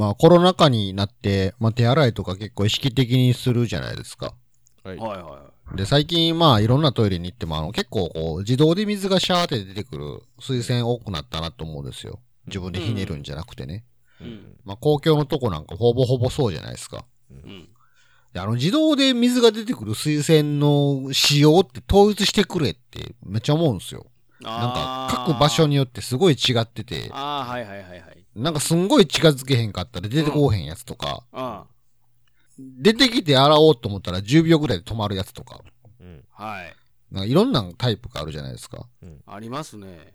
まあコロナ禍になって、まあ手洗いとか結構意識的にするじゃないですか。はい。はいはで、最近まあいろんなトイレに行ってもあの結構こう自動で水がシャーって出てくる水洗多くなったなと思うんですよ。自分でひねるんじゃなくてね。ううんん。まあ公共のとこなんかほぼほぼそうじゃないですか。い。うん。であの自動で水が出てくる水洗の仕様って統一してくれってめっちゃ思うんですよ。なんか各場所によってすごい違ってて、ああ、はいはいはいはい。なんかすんごい近づけへんかったら出てこうへんやつとか、あ出てきて洗おうと思ったら10秒ぐらいで止まるやつとか、うん。あ、はい。なんかいろんなタイプがあるじゃないですか。ありますね。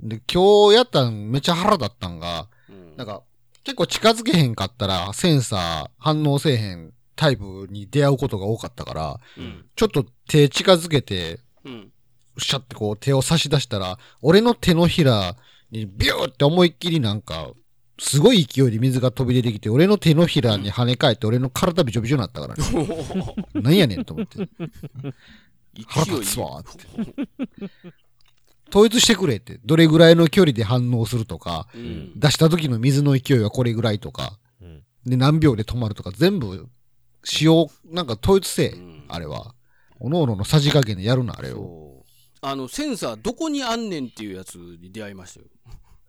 で、今日やったんめっちゃ腹立ったんが、うん。なんか結構近づけへんかったらセンサー反応せえへんタイプに出会うことが多かったから、うん。ちょっと手近づけて、うん。シャってこう手を差し出したら、俺の手のひらにビューって思いっきりなんか、すごい勢いで水が飛び出てきて、俺の手のひらに跳ね返って、俺の体びちょびちょになったからね。なんやねんと思って。腹立つわって。統一してくれって。どれぐらいの距離で反応するとか、うん。出した時の水の勢いはこれぐらいとか、うん。で何秒で止まるとか、全部、使用、なんか統一せえ、うんあれは。おのおののさじ加減でやるな、あれを。あの、センサーどこにあんねんっていうやつに出会いましたよ。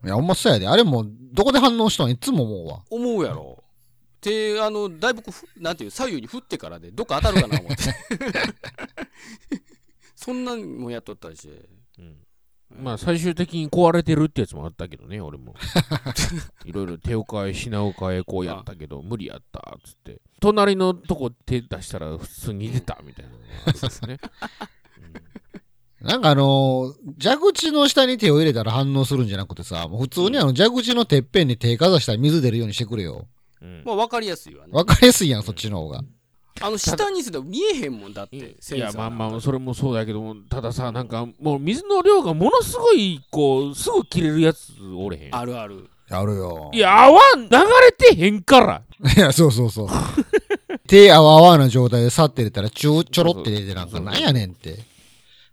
いや、ほんまそうやで。あれも、どこで反応したん？いつも思うわ。思うやろ。手、あの、だいぶこうふ、なんていう、左右に振ってからで、どっか当たるかな思って。そんなんもやっとったりして。うんまあ最終的に壊れてるってやつもあったけどね、俺も。いろいろ手を変え、品を変え、こうやったけど、無理やった、つって。隣のとこ手出したら普通に出たみたいなのがあるんですね。なんかあのー蛇口の下に手を入れたら反応するんじゃなくてさ、もう普通にあの蛇口のてっぺんに手かざしたら水出るようにしてくれよ。うんまあ、わかりやすいわね。わかりやすいやん、そっちの方が。あの、下にすると見えへんもんだって、セいやまあまあそれもそうだけどもたださなんかもう水の量がものすごいこうすぐ切れるやつおれへんあるある。あるよ。いや泡流れてへんからいや、そうそうそう。手あわあわな状態で去って入れたらちょ、ちょろって出てなんかなんやねんって。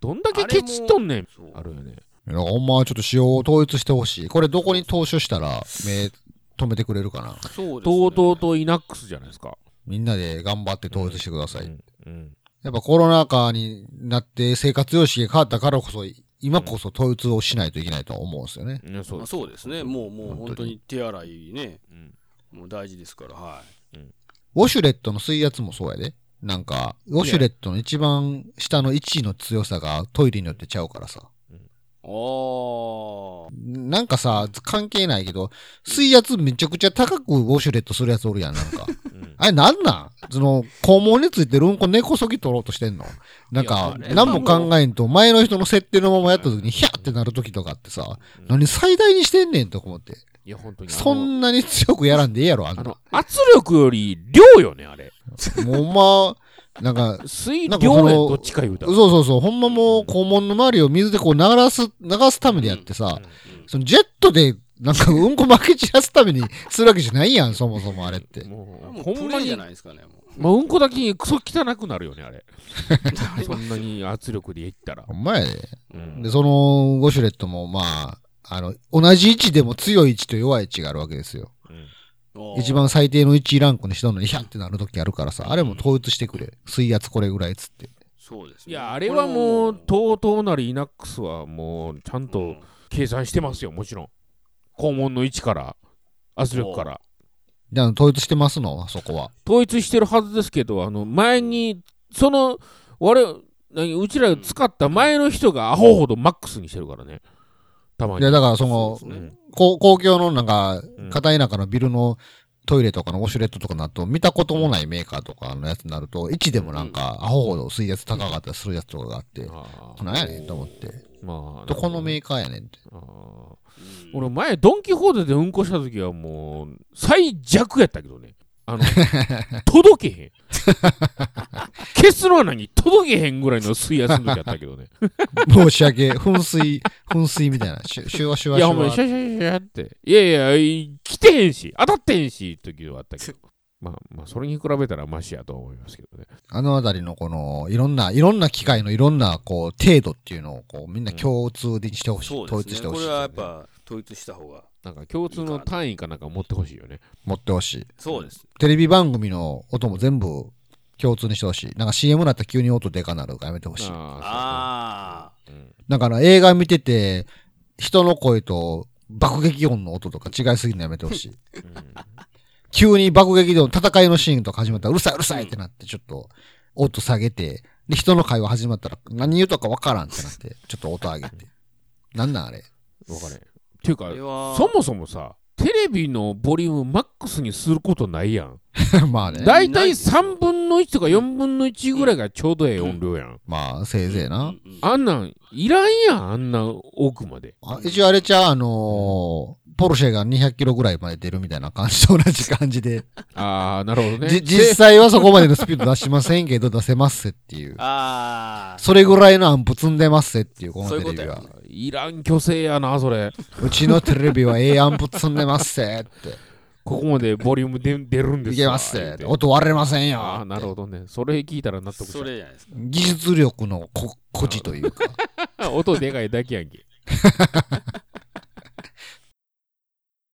どんだけケチっとんねんあるよねいやほんまはちょっと仕様を統一してほしい。これどこに投資したら目止めてくれるかな。そうです、ね。TOTO とイナックスじゃないですかみんなで頑張って統一してください。うんうんやっぱコロナ禍になって生活様式が変わったからこそ、今こそ統一をしないといけないと思うんですよね。いやそうまあ、そうですね。もう、もう本当に手洗いね、うんもう大事ですから、はウォシュレットの水圧もそうやで。なんか、ウォシュレットの一番下の位置の強さがトイレによってちゃうからさ。い。ああ。なんかさ、関係ないけど、水圧めちゃくちゃ高くウォシュレットするやつおるやん、なんか。うんあれなんなん？その、肛門についてるうんこ根こそぎ取ろうとしてんの？なんか何も考えんと、前の人の設定のままやった時に、ヒャーってなる時とかってさ、何最大にしてんねんとか思って。いや本当にそんなに強くやらんでええやろ、あの。圧力より量よねあれもうほんま、なんか、水なんかその量やどっちか言うたらそうそうそう、ほんまもう肛門の周りを水でこう流す、流すためでやってさ、そのジェットで、なんかうんこ巻き散らすためにするわけじゃないやん、そもそもあれって。ももううほんまにじゃないですかね、もう。もううんこだけにクソ汚くなるよねあれ そんなに圧力でいったらほんまやで。うんで、その、ウォシュレットも、まあ、あの、同じ位置でも強い位置と弱い位置があるわけですよ。うん一番最低の1ランクにしたのに、ヒャンってなるときあるからさ、あれも統一してくれ。水圧これぐらいっつって。そうですね。いやあれはもうこ TOTO なりイナックスはもうちゃんと計算してますよもちろん肛門の位置から圧力からじゃあ、統一してますの？そこは。統一してるはずですけどあの前にその我うちらが使った前の人がアホほどマックスにしてるからねたまに。いや、だからその、そうですね。公公共のなんかうん、片田舎のビルのトイレとかのウォシュレットとかになると、見たこともないメーカーとかのやつになると、位置でもなんか、アホほど水圧高かったりするやつとかがあって、あーなんやねんと思って。まあどこのメーーカーやねんって。俺前ドン・キホーテでうんこした時はもう最弱やったけどね。あの 届けへん 結論は何？届けへんぐらいの水圧の時やったけどね 申し訳、噴水、噴水みたいな。シュシュワシュワシいやほんまュワ。にシャシャシャっていやいやい来てへんし当たってへんし時はあったけどまあまあそれに比べたらマシやと思いますけどねあのあたりのこの、いろんな、いろんな機械のいろんな、こう、程度っていうのを、こう、みんな共通でしてほしい。うですね。これ一してほしい。はやっぱ、統一した方がなんか共通の単位かなんか持ってほしいよね。持ってほしい。そうですテレビ番組の音も全部共通にしてほしい。なんか CM なったら急に音でかなるからやめてほしい。ああねだから映画見てて、人の声と爆撃音の音とか違いすぎるのやめてほしい。急に爆撃で戦いのシーンとか始まったらうるさいうるさいってなってちょっと音下げて、で、人の会話始まったら何言うとかわからんってなって、ちょっと音上げて。なんなんあれ？わかれていうかそもそもさ、テレビのボリュームマックスにすることないやん。まあね。だいたいないですよ3分の1とか4分の1ぐらいがちょうどええ音量やん。まあ、せいぜいな。あんなん、いらんやん、あんな奥まで。あ一応あれちゃう、あのーポルシェが200キロぐらいまで出るみたいな感じと同じ感じで。ああ、なるほどね。じ実際はそこまでのスピード出しませんけど、出せますっていう。ああそれぐらいのアンプ積んでますっていう、このテレビはいうこ。いらん虚勢やな、それ。うちのテレビはええアンプ積んでますって。ここまでボリュームで出るんですいけますって。音割れませんよ。ああ、なるほどね。それ聞いたら納得したそれじゃないですか技術力のこ誇示というか。音でかいだけやんけ。